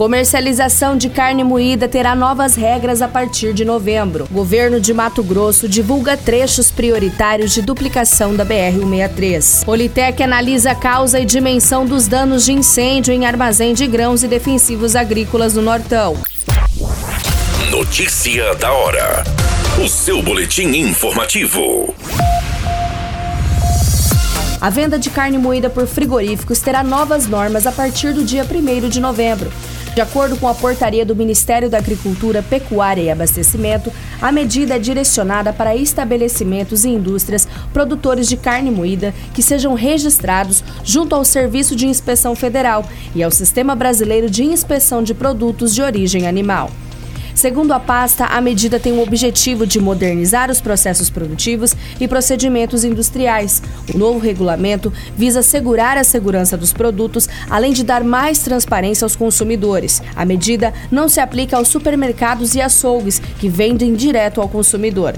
Comercialização de carne moída terá novas regras a partir de novembro. Governo de Mato Grosso divulga trechos prioritários de duplicação da BR-163. Politec analisa a causa e dimensão dos danos de incêndio em armazém de grãos e defensivos agrícolas no Nortão. Notícia da hora. O seu boletim informativo. A venda de carne moída por frigoríficos terá novas normas a partir do dia 1 de novembro. De acordo com a portaria do Ministério da Agricultura, Pecuária e Abastecimento, a medida é direcionada para estabelecimentos e indústrias produtores de carne moída que sejam registrados junto ao Serviço de Inspeção Federal e ao Sistema Brasileiro de Inspeção de Produtos de Origem Animal. Segundo a pasta, a medida tem o objetivo de modernizar os processos produtivos e procedimentos industriais. O novo regulamento visa assegurar a segurança dos produtos, além de dar mais transparência aos consumidores. A medida não se aplica aos supermercados e açougues, que vendem direto ao consumidor.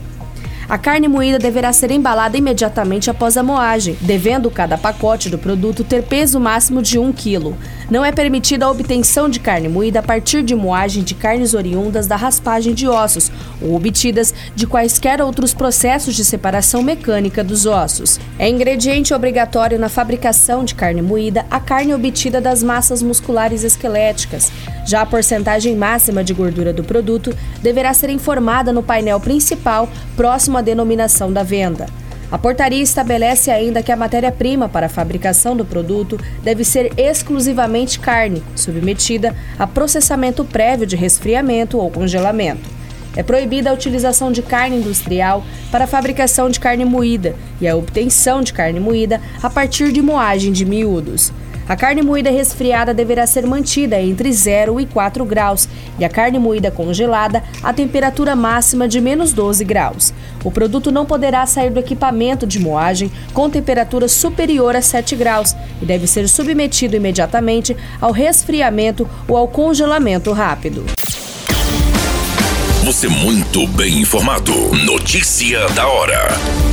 A carne moída deverá ser embalada imediatamente após a moagem, devendo cada pacote do produto ter peso máximo de 1 kg. Não é permitida a obtenção de carne moída a partir de moagem de carnes oriundas da raspagem de ossos ou obtidas de quaisquer outros processos de separação mecânica dos ossos. É ingrediente obrigatório na fabricação de carne moída a carne obtida das massas musculares esqueléticas. Já a porcentagem máxima de gordura do produto deverá ser informada no painel principal próximo à denominação da venda. A portaria estabelece ainda que a matéria-prima para a fabricação do produto deve ser exclusivamente carne, submetida a processamento prévio de resfriamento ou congelamento. É proibida a utilização de carne industrial para a fabricação de carne moída e a obtenção de carne moída a partir de moagem de miúdos. A carne moída resfriada deverá ser mantida entre 0 e 4 graus e a carne moída congelada a temperatura máxima de menos 12 graus. O produto não poderá sair do equipamento de moagem com temperatura superior a 7 graus e deve ser submetido imediatamente ao resfriamento ou ao congelamento rápido. Você muito bem informado. Notícia da hora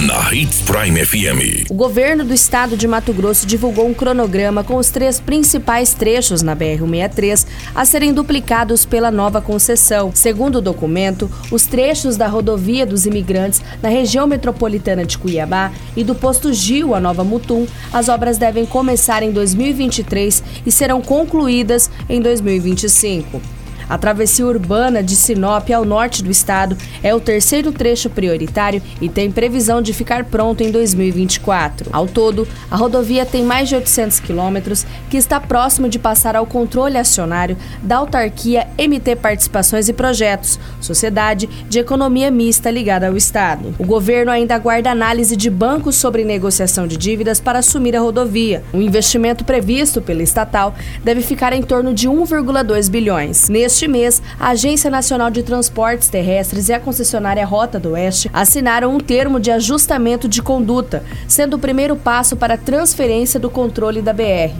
na Hits Prime FM. O governo do estado de Mato Grosso divulgou um cronograma com os três principais trechos na BR-163 a serem duplicados pela nova concessão. Segundo o documento, os trechos da rodovia dos imigrantes na região metropolitana de Cuiabá e do posto Gil a Nova Mutum, as obras devem começar em 2023 e serão concluídas em 2025. A travessia urbana de Sinop ao norte do estado é o terceiro trecho prioritário e tem previsão de ficar pronto em 2024. Ao todo, a rodovia tem mais de 800 quilômetros, que está próximo de passar ao controle acionário da autarquia MT Participações e Projetos, sociedade de economia mista ligada ao estado. O governo ainda aguarda análise de bancos sobre negociação de dívidas para assumir a rodovia. O investimento previsto pela estatal deve ficar em torno de 1,2 bilhões. Neste Neste mês, a Agência Nacional de Transportes Terrestres e a concessionária Rota do Oeste assinaram um termo de ajustamento de conduta, sendo o primeiro passo para a transferência do controle da BR.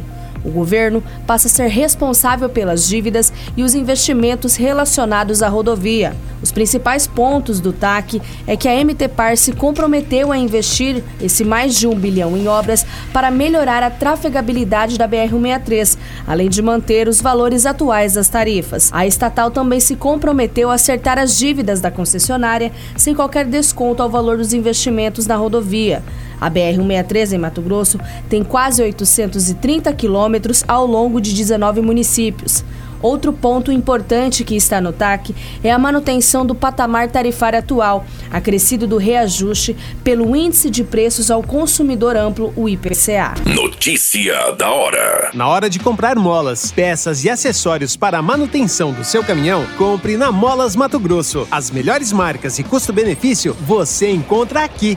O governo passa a ser responsável pelas dívidas e os investimentos relacionados à rodovia. Os principais pontos do TAC é que a MT Par se comprometeu a investir esse mais de um bilhão em obras para melhorar a trafegabilidade da BR-163, além de manter os valores atuais das tarifas. A estatal também se comprometeu a acertar as dívidas da concessionária sem qualquer desconto ao valor dos investimentos na rodovia. A BR-163 em Mato Grosso tem quase 830 quilômetros ao longo de 19 municípios. Outro ponto importante que está no TAC é a manutenção do patamar tarifário atual, acrescido do reajuste pelo Índice de Preços ao Consumidor Amplo, o IPCA. Notícia da hora. Na hora de comprar molas, peças e acessórios para a manutenção do seu caminhão, compre na Molas Mato Grosso. As melhores marcas e custo-benefício você encontra aqui.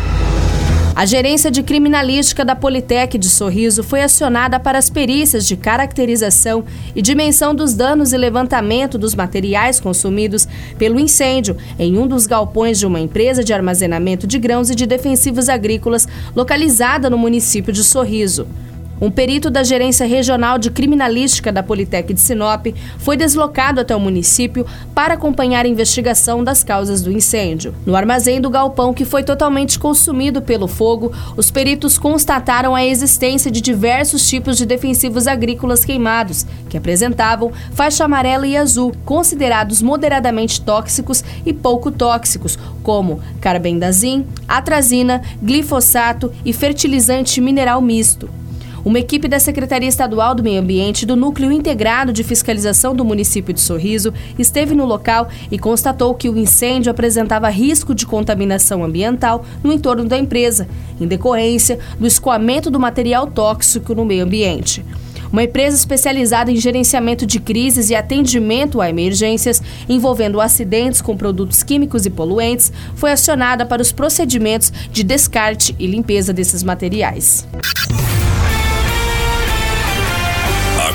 A gerência de criminalística da Politec de Sorriso foi acionada para as perícias de caracterização e dimensão dos danos e levantamento dos materiais consumidos pelo incêndio em um dos galpões de uma empresa de armazenamento de grãos e de defensivos agrícolas localizada no município de Sorriso. Um perito da Gerência Regional de Criminalística da Politec de Sinop foi deslocado até o município para acompanhar a investigação das causas do incêndio. No armazém do galpão, que foi totalmente consumido pelo fogo, os peritos constataram a existência de diversos tipos de defensivos agrícolas queimados, que apresentavam faixa amarela e azul, considerados moderadamente tóxicos e pouco tóxicos, como carbendazim, atrazina, glifosato e fertilizante mineral misto. Uma equipe da Secretaria Estadual do Meio Ambiente do Núcleo Integrado de Fiscalização do município de Sorriso esteve no local e constatou que o incêndio apresentava risco de contaminação ambiental no entorno da empresa, em decorrência do escoamento do material tóxico no meio ambiente. Uma empresa especializada em gerenciamento de crises e atendimento a emergências envolvendo acidentes com produtos químicos e poluentes foi acionada para os procedimentos de descarte e limpeza desses materiais.